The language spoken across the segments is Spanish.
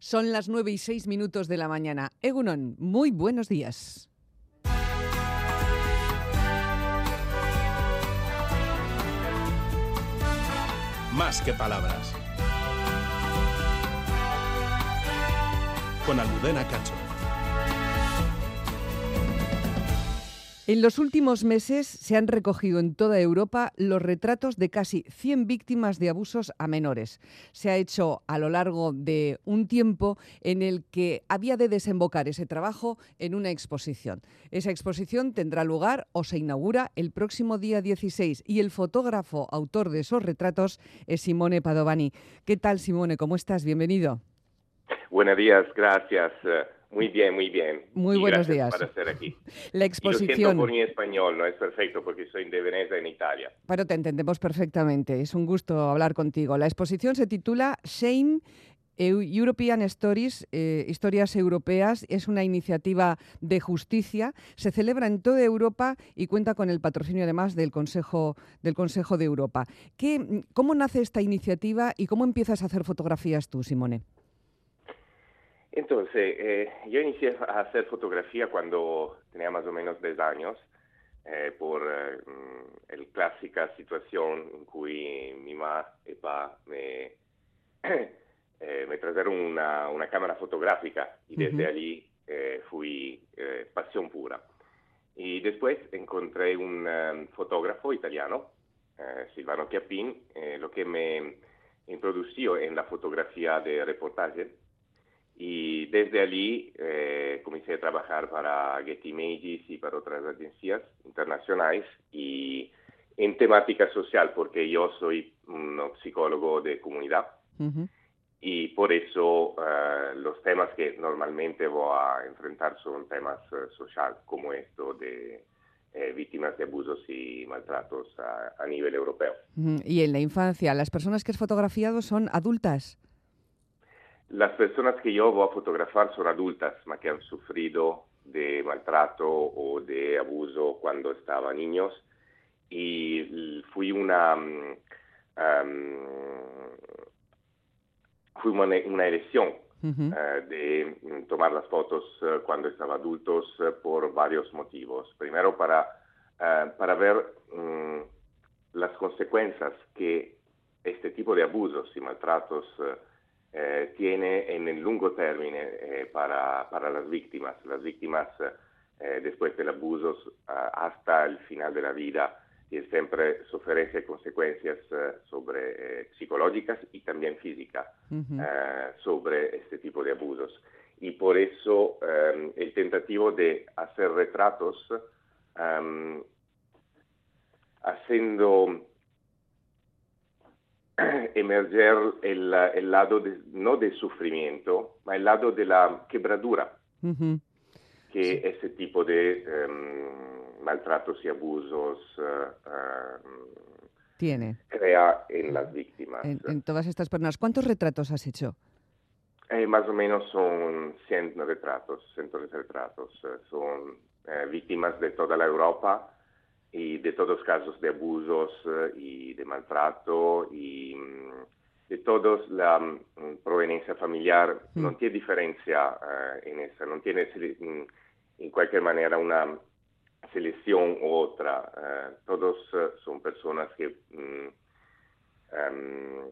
Son las 9 y 6 minutos de la mañana. Egunon, muy buenos días. Más que palabras. Con Almudena Cacho. En los últimos meses se han recogido en toda Europa los retratos de casi 100 víctimas de abusos a menores. Se ha hecho a lo largo de un tiempo en el que había de desembocar ese trabajo en una exposición. Esa exposición tendrá lugar o se inaugura el próximo día 16 y el fotógrafo autor de esos retratos es Simone Padovani. ¿Qué tal Simone? ¿Cómo estás? Bienvenido. Buenos días, gracias. Muy bien, muy bien. Muy y buenos días. por estar aquí. La Y lo siento exposición. por mi español, no es perfecto porque soy de Venecia, en Italia. Pero te entendemos perfectamente. Es un gusto hablar contigo. La exposición se titula Shame Eu- European Stories, eh, Historias Europeas. Es una iniciativa de justicia. Se celebra en toda Europa y cuenta con el patrocinio además del Consejo, del Consejo de Europa. ¿Qué, ¿Cómo nace esta iniciativa y cómo empiezas a hacer fotografías tú, Simone? Entonces, eh, yo inicié a hacer fotografía cuando tenía más o menos 10 años, eh, por eh, mm, la clásica situación en cui mi mamá y papá me, eh, me trajeron una, una cámara fotográfica y desde Ujú. allí eh, fui eh, pasión pura. Y después encontré un eh, fotógrafo italiano, Silvano Chiappin, lo que me introdució en la fotografía de reportaje. Y desde allí eh, comencé a trabajar para Getty Images y para otras agencias internacionales y en temática social, porque yo soy un psicólogo de comunidad Ujú. y por eso eh, los temas que normalmente voy a enfrentar son temas eh, sociales, como esto de eh, víctimas de abusos y maltratos a, a nivel europeo. Ujú. Y en la infancia, ¿las personas que has fotografiado son adultas? Las personas que yo voy a fotografar son adultas, mas que han sufrido de maltrato o de abuso cuando estaban niños. Y fui una, am, fui una, una elección Ujú. eh, de mm, tomar las fotos eh, cuando estaba adultos eh, por varios motivos. Primero para, para ver mm, las consecuencias que este tipo de abusos y maltratos eh, eh, tiene en el largo término eh, para, para las víctimas. Las víctimas eh, eh, después del abuso ah, hasta el final de la vida siempre y consecuencias eh, sobre, eh, psicológicas y también físicas Ujú. eh, sobre este tipo de abusos. Y por eso eh, el tentativo de hacer retratos em, haciendo emerger el, el lado de- no del sufrimiento, ma el lado de la quebradura Ujú. que ese tipo de em, maltratos y abusos em, Tiene. crea en las víctimas. En, en todas estas personas. ¿Cuántos retratos has hecho? Eh, más o menos son 100 retratos, 100 retratos. Eh, son eh, víctimas de toda la Europa y de todos casos de abusos eh, y de maltrato y mm, de todos la mm, proveniencia familiar. Mm. No tiene diferencia eh, en esa, no tiene en cualquier manera una selección u otra. Eh, todos son personas que mm, em,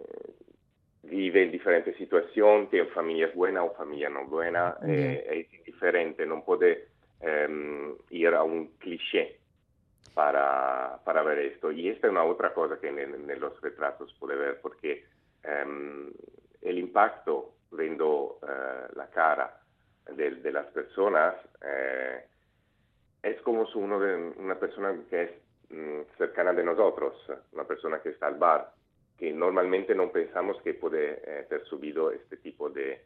vive en diferentes situaciones, tiene familias buenas o familias no buenas, eh, es indiferente, no puede em, ir a un cliché para, para ver esto. Y esta es una otra cosa que en, en los retratos puede ver, porque em, el impacto viendo eh, la cara de, de las personas eh, es como si uno una persona que es mm, cercana de nosotros, una persona que está al bar, que normalmente no pensamos que puede eh, haber subido este tipo de,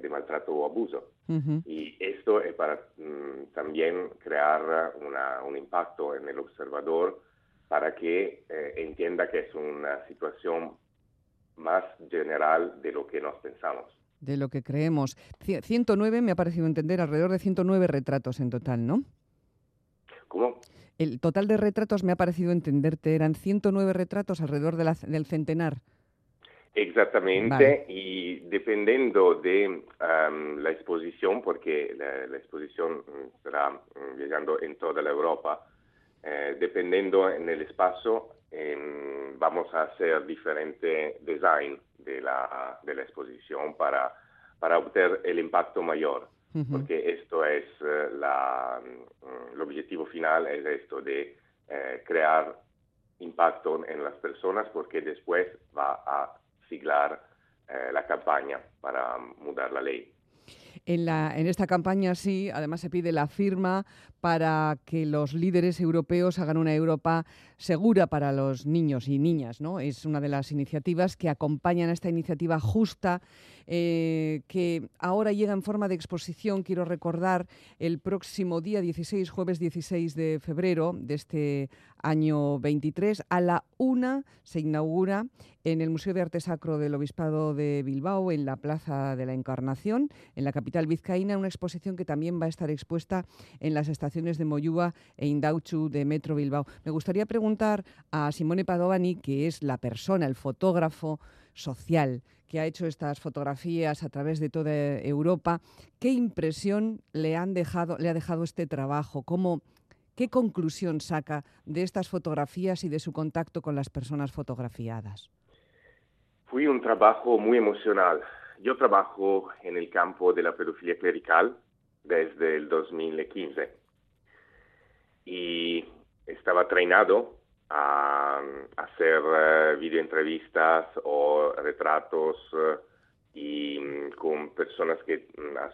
de maltrato o abuso. Ujú. Y esto es para mm, también crear una- un impacto en el observador para que eh, entienda que es una situación más general de lo que nos pensamos. De lo que creemos. Cie- 109, me ha parecido entender, alrededor de 109 retratos en total, ¿no? ¿Cómo? El total de retratos, me ha parecido entenderte, eran 109 retratos alrededor de la- del centenar. Exactamente, y dependiendo de la exposición, porque la, exposición estará llegando en toda la Europa, eh, dependiendo en el espacio, vamos a hacer diferente design de la, de la exposición para, para obtener el impacto mayor, porque esto es eh, la, el objetivo final, es esto de eh, crear impacto en las personas, porque después va a siglar la campaña para mudar la ley. En, la, en esta campaña sí, además se pide la firma para que los líderes europeos hagan una Europa segura para los niños y niñas. ¿no? Es una de las iniciativas que acompañan a esta iniciativa justa, eh, que ahora llega en forma de exposición, quiero recordar, el próximo día 16, jueves 16 de febrero de este año 23, a la una se inaugura en el Museo de Arte Sacro del Obispado de Bilbao, en la Plaza de la Encarnación, en la capital vizcaína, una exposición que también va a estar expuesta en las estaciones de Moyúa e Indauchu de Metro Bilbao. Me gustaría preguntar a Simone Padovani, que es la persona, el fotógrafo social que ha hecho estas fotografías a través de toda Europa, ¿qué impresión le, han dejado, le ha dejado este trabajo? ¿Cómo, ¿Qué conclusión saca de estas fotografías y de su contacto con las personas fotografiadas? Fue un trabajo muy emocional. Yo trabajo en el campo de la pedofilia clerical desde el 2015 y estaba treinado a, hacer uh, videoentrevistas o retratos uh, y mm, con personas que mm, han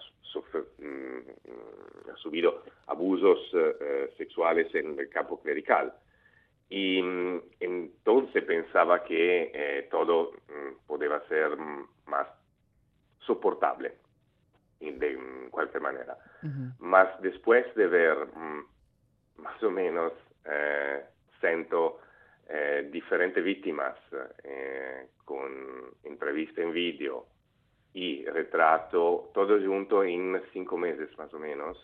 mm, subido abusos uh, sexuales en el campo clerical. Y entonces pensaba que eh, todo podía ser más soportable de cualquier manera. Más después de ver más o menos eh, siento eh, diferentes víctimas eh, con entrevista en vídeo y retrato, todo junto en cinco meses más o menos.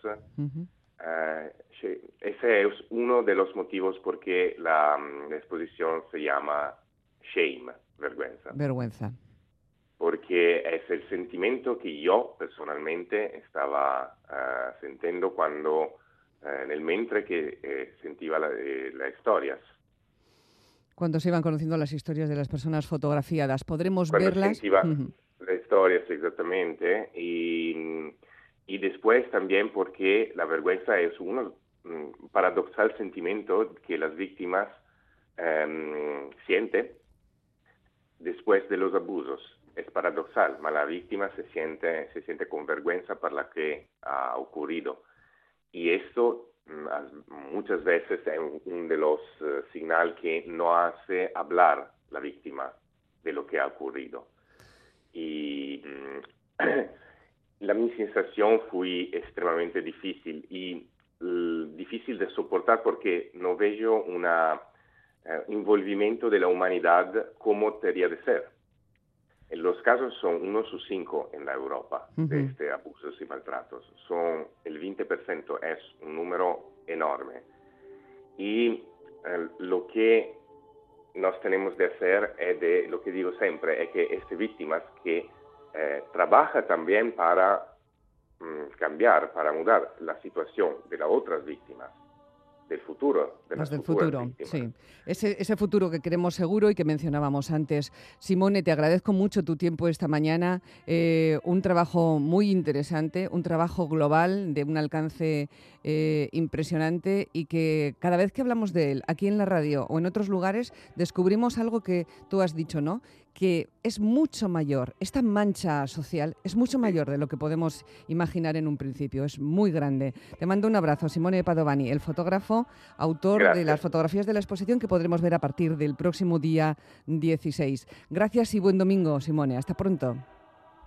ese es uno de los motivos por qué la, la exposición se llama Shame, vergüenza. Vergüenza porque es el sentimiento que yo personalmente estaba uh, sintiendo cuando, uh, en el mentre que eh, sentía las eh, la historias. Cuando se iban conociendo las historias de las personas fotografiadas, ¿podremos cuando verlas? Uh -huh. las historias, exactamente. Y, y después también porque la vergüenza es un um, paradoxal sentimiento que las víctimas um, sienten después de los abusos es paradoxal, pero la víctima se siente, se siente con vergüenza por lo que ha ocurrido. Y esto mm, muchas veces es uno de los uh, que no hace hablar la víctima de lo que ha ocurrido. Y mm, la mi sensación fue extremadamente difícil y difícil de soportar porque no veo un uh, envolvimiento de la humanidad como debería de ser los casos son uno sus cinco en la Europa de este abusos y maltratos. Son el 20%, es un número enorme. Y eh, lo que nos tenemos de hacer es de, lo que digo siempre, es que estas víctimas que eh, trabajan también para mm, cambiar, para mudar la situación de las otras víctimas del futuro. De del futuro, sí. Ese, ese futuro que queremos seguro y que mencionábamos antes. Simone, te agradezco mucho tu tiempo esta mañana. Eh, un trabajo muy interesante, un trabajo global de un alcance eh, impresionante y que cada vez que hablamos de él, aquí en la radio o en otros lugares, descubrimos algo que tú has dicho, ¿no? Que es mucho mayor, esta mancha social es mucho mayor de lo que podemos imaginar en un principio, es muy grande. Te mando un abrazo, Simone Padovani, el fotógrafo, autor de las fotografías de la exposición que podremos ver a partir del próximo día 16. Gracias y buen domingo, Simone. Hasta pronto.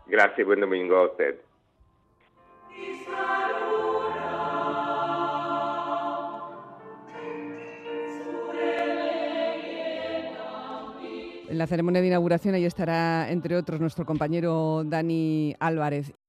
Gracias y buen domingo a usted. En la ceremonia de inauguración ahí estará, entre otros, nuestro compañero Dani Álvarez.